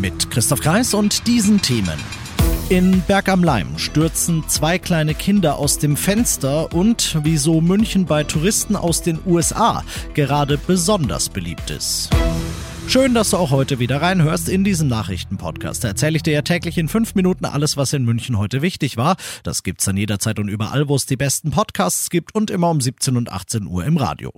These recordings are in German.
Mit Christoph Kreis und diesen Themen. In Berg am Leim stürzen zwei kleine Kinder aus dem Fenster und wieso München bei Touristen aus den USA gerade besonders beliebt ist. Schön, dass du auch heute wieder reinhörst in diesen Nachrichtenpodcast. Da erzähle ich dir ja täglich in fünf Minuten alles, was in München heute wichtig war. Das gibt's dann jederzeit und überall, wo es die besten Podcasts gibt und immer um 17 und 18 Uhr im Radio.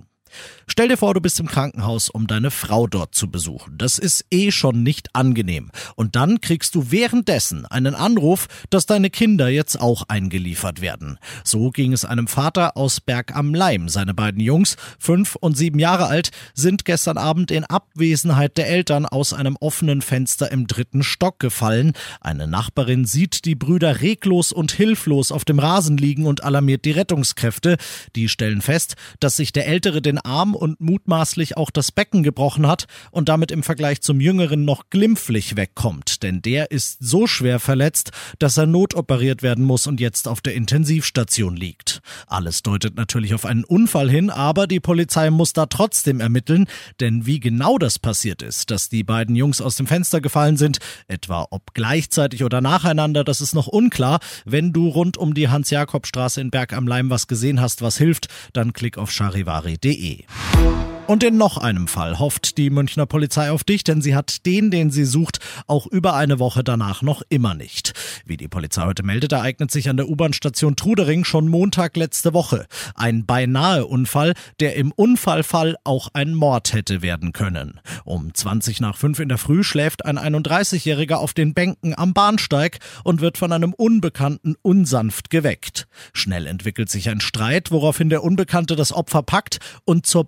Stell dir vor, du bist im Krankenhaus, um deine Frau dort zu besuchen. Das ist eh schon nicht angenehm. Und dann kriegst du währenddessen einen Anruf, dass deine Kinder jetzt auch eingeliefert werden. So ging es einem Vater aus Berg am Leim. Seine beiden Jungs, fünf und sieben Jahre alt, sind gestern Abend in Abwesenheit der Eltern aus einem offenen Fenster im dritten Stock gefallen. Eine Nachbarin sieht die Brüder reglos und hilflos auf dem Rasen liegen und alarmiert die Rettungskräfte. Die stellen fest, dass sich der Ältere den Arm und mutmaßlich auch das Becken gebrochen hat und damit im Vergleich zum Jüngeren noch glimpflich wegkommt, denn der ist so schwer verletzt, dass er notoperiert werden muss und jetzt auf der Intensivstation liegt. Alles deutet natürlich auf einen Unfall hin, aber die Polizei muss da trotzdem ermitteln, denn wie genau das passiert ist, dass die beiden Jungs aus dem Fenster gefallen sind, etwa ob gleichzeitig oder nacheinander, das ist noch unklar. Wenn du rund um die Hans-Jakob-Straße in Berg am Leim was gesehen hast, was hilft, dann klick auf charivari.de. www.ftf.de. Und in noch einem Fall hofft die Münchner Polizei auf dich, denn sie hat den, den sie sucht, auch über eine Woche danach noch immer nicht. Wie die Polizei heute meldet, ereignet sich an der U-Bahn-Station Trudering schon Montag letzte Woche. Ein beinahe Unfall, der im Unfallfall auch ein Mord hätte werden können. Um 20 nach 5 in der Früh schläft ein 31-Jähriger auf den Bänken am Bahnsteig und wird von einem Unbekannten unsanft geweckt. Schnell entwickelt sich ein Streit, woraufhin der Unbekannte das Opfer packt und zur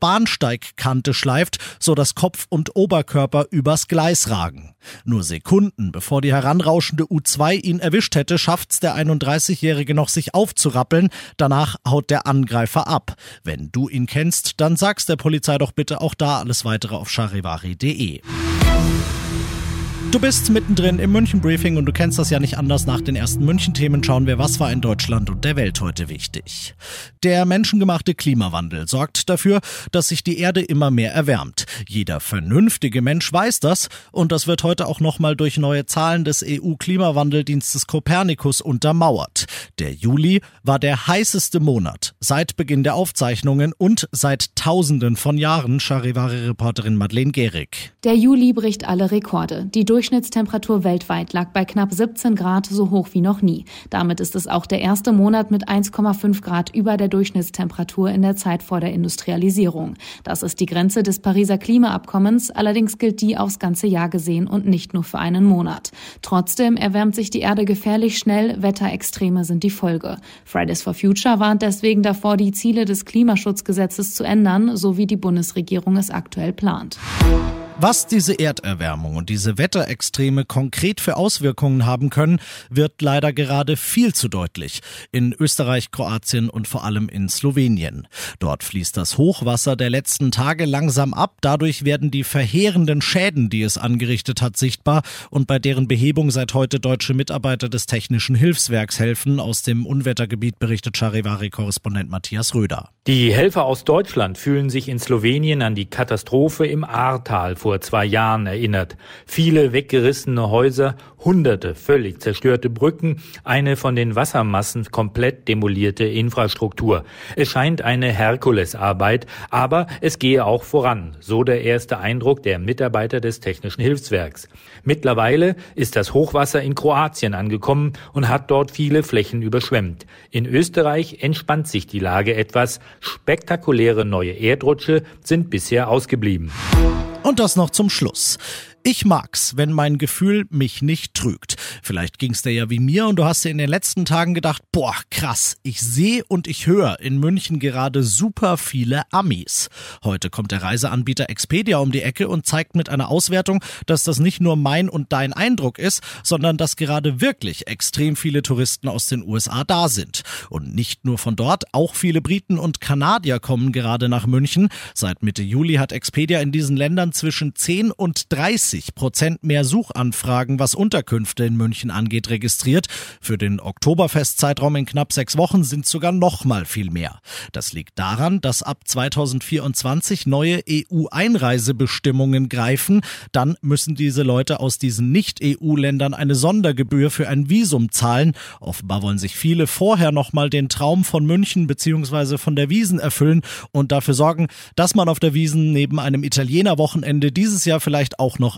Bahnsteigkante schleift, so dass Kopf und Oberkörper übers Gleis ragen. Nur Sekunden bevor die heranrauschende U2 ihn erwischt hätte, schafft's der 31-Jährige noch sich aufzurappeln. Danach haut der Angreifer ab. Wenn du ihn kennst, dann sag's der Polizei doch bitte auch da alles weitere auf charivari.de. Du bist mittendrin im München-Briefing und du kennst das ja nicht anders. Nach den ersten München-Themen schauen wir, was war in Deutschland und der Welt heute wichtig. Der menschengemachte Klimawandel sorgt dafür, dass sich die Erde immer mehr erwärmt. Jeder vernünftige Mensch weiß das und das wird heute auch nochmal durch neue Zahlen des EU-Klimawandeldienstes Copernicus untermauert. Der Juli war der heißeste Monat seit Beginn der Aufzeichnungen und seit Tausenden von Jahren, Charivari-Reporterin Madeleine Gehrig. Der Juli bricht alle Rekorde. Die Durchschnittstemperatur weltweit lag bei knapp 17 Grad, so hoch wie noch nie. Damit ist es auch der erste Monat mit 1,5 Grad über der Durchschnittstemperatur in der Zeit vor der Industrialisierung. Das ist die Grenze des Pariser Klimaabkommens, allerdings gilt die aufs ganze Jahr gesehen und nicht nur für einen Monat. Trotzdem erwärmt sich die Erde gefährlich schnell, Wetterextreme sind die Folge. Fridays for Future warnt deswegen davor, die Ziele des Klimaschutzgesetzes zu ändern, so wie die Bundesregierung es aktuell plant. Was diese Erderwärmung und diese Wetterextreme konkret für Auswirkungen haben können, wird leider gerade viel zu deutlich. In Österreich, Kroatien und vor allem in Slowenien. Dort fließt das Hochwasser der letzten Tage langsam ab. Dadurch werden die verheerenden Schäden, die es angerichtet hat, sichtbar und bei deren Behebung seit heute deutsche Mitarbeiter des Technischen Hilfswerks helfen. Aus dem Unwettergebiet berichtet Charivari-Korrespondent Matthias Röder. Die Helfer aus Deutschland fühlen sich in Slowenien an die Katastrophe im Ahrtal vor zwei Jahren erinnert. Viele weggerissene Häuser, hunderte völlig zerstörte Brücken, eine von den Wassermassen komplett demolierte Infrastruktur. Es scheint eine Herkulesarbeit, aber es gehe auch voran, so der erste Eindruck der Mitarbeiter des Technischen Hilfswerks. Mittlerweile ist das Hochwasser in Kroatien angekommen und hat dort viele Flächen überschwemmt. In Österreich entspannt sich die Lage etwas. Spektakuläre neue Erdrutsche sind bisher ausgeblieben. Und das noch zum Schluss. Ich mag's, wenn mein Gefühl mich nicht trügt. Vielleicht ging's dir ja wie mir und du hast dir in den letzten Tagen gedacht, boah, krass, ich sehe und ich höre in München gerade super viele Amis. Heute kommt der Reiseanbieter Expedia um die Ecke und zeigt mit einer Auswertung, dass das nicht nur mein und dein Eindruck ist, sondern dass gerade wirklich extrem viele Touristen aus den USA da sind. Und nicht nur von dort, auch viele Briten und Kanadier kommen gerade nach München. Seit Mitte Juli hat Expedia in diesen Ländern zwischen 10 und 30 30 Prozent mehr Suchanfragen, was Unterkünfte in München angeht, registriert. Für den Oktoberfestzeitraum in knapp sechs Wochen sind sogar noch mal viel mehr. Das liegt daran, dass ab 2024 neue EU-Einreisebestimmungen greifen. Dann müssen diese Leute aus diesen Nicht-EU-Ländern eine Sondergebühr für ein Visum zahlen. Offenbar wollen sich viele vorher noch mal den Traum von München bzw. von der Wiesen erfüllen und dafür sorgen, dass man auf der Wiesen neben einem Italiener-Wochenende dieses Jahr vielleicht auch noch